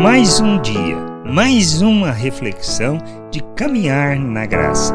Mais um dia, mais uma reflexão de caminhar na graça.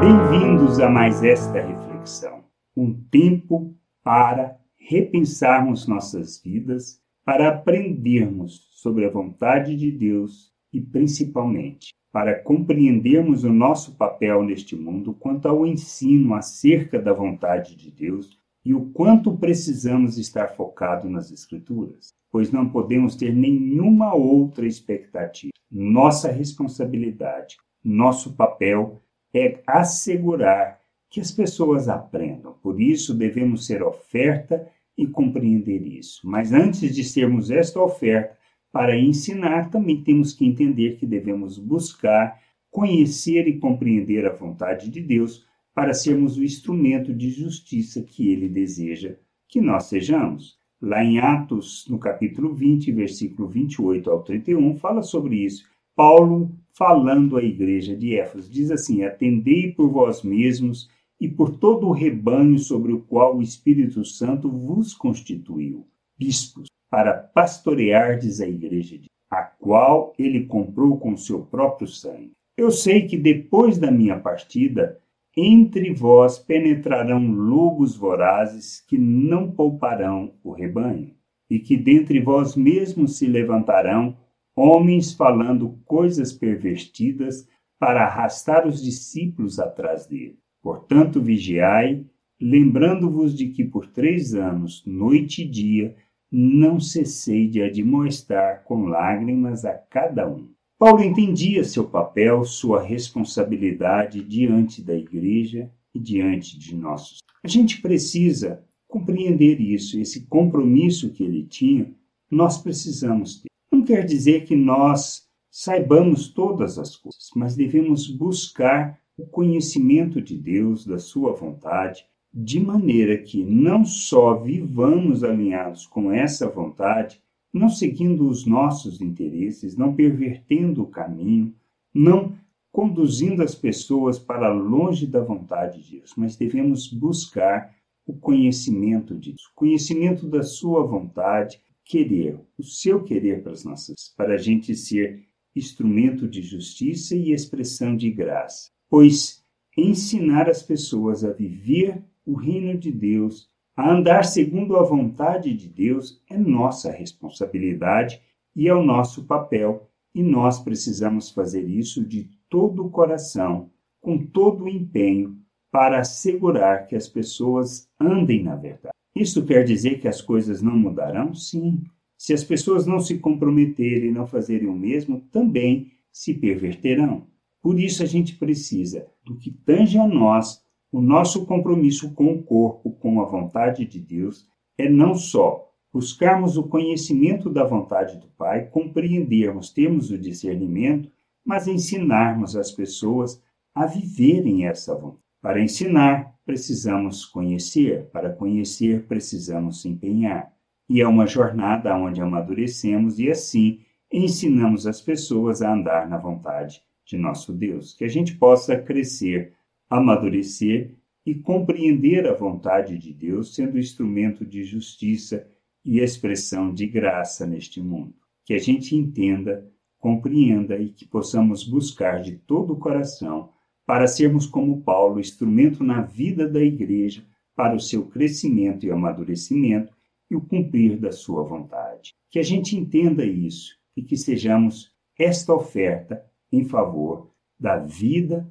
Bem-vindos a mais esta reflexão. Um tempo para repensarmos nossas vidas, para aprendermos sobre a vontade de Deus e, principalmente, para compreendermos o nosso papel neste mundo quanto ao ensino acerca da vontade de Deus e o quanto precisamos estar focados nas Escrituras, pois não podemos ter nenhuma outra expectativa. Nossa responsabilidade, nosso papel é assegurar que as pessoas aprendam. Por isso, devemos ser oferta e compreender isso. Mas antes de sermos esta oferta, para ensinar, também temos que entender que devemos buscar, conhecer e compreender a vontade de Deus para sermos o instrumento de justiça que ele deseja que nós sejamos. Lá em Atos, no capítulo 20, versículo 28 ao 31, fala sobre isso. Paulo, falando à igreja de Éfeso, diz assim: Atendei por vós mesmos e por todo o rebanho sobre o qual o Espírito Santo vos constituiu, bispos, para pastoreardes a igreja, de, a qual ele comprou com seu próprio sangue. Eu sei que depois da minha partida, entre vós penetrarão lobos vorazes que não pouparão o rebanho, e que dentre vós mesmos se levantarão homens falando coisas pervertidas para arrastar os discípulos atrás dele. Portanto, vigiai, lembrando-vos de que por três anos, noite e dia, não cessei de admoestar com lágrimas a cada um. Paulo entendia seu papel, sua responsabilidade diante da igreja e diante de nossos. A gente precisa compreender isso, esse compromisso que ele tinha, nós precisamos ter. Não quer dizer que nós saibamos todas as coisas, mas devemos buscar o conhecimento de Deus, da sua vontade, de maneira que não só vivamos alinhados com essa vontade, não seguindo os nossos interesses, não pervertendo o caminho, não conduzindo as pessoas para longe da vontade de Deus, mas devemos buscar o conhecimento disso, o conhecimento da sua vontade, querer, o seu querer para as nossas, para a gente ser instrumento de justiça e expressão de graça. Pois ensinar as pessoas a viver o reino de Deus a andar segundo a vontade de Deus é nossa responsabilidade e é o nosso papel, e nós precisamos fazer isso de todo o coração, com todo o empenho, para assegurar que as pessoas andem na verdade. Isso quer dizer que as coisas não mudarão? Sim. Se as pessoas não se comprometerem e não fazerem o mesmo, também se perverterão. Por isso a gente precisa do que tange a nós o nosso compromisso com o corpo, com a vontade de Deus, é não só buscarmos o conhecimento da vontade do Pai, compreendermos, termos o discernimento, mas ensinarmos as pessoas a viverem essa vontade. Para ensinar, precisamos conhecer, para conhecer, precisamos se empenhar. E é uma jornada onde amadurecemos e assim ensinamos as pessoas a andar na vontade de nosso Deus. Que a gente possa crescer amadurecer e compreender a vontade de Deus, sendo instrumento de justiça e expressão de graça neste mundo. Que a gente entenda, compreenda e que possamos buscar de todo o coração para sermos como Paulo, instrumento na vida da igreja para o seu crescimento e amadurecimento e o cumprir da sua vontade. Que a gente entenda isso e que sejamos esta oferta em favor da vida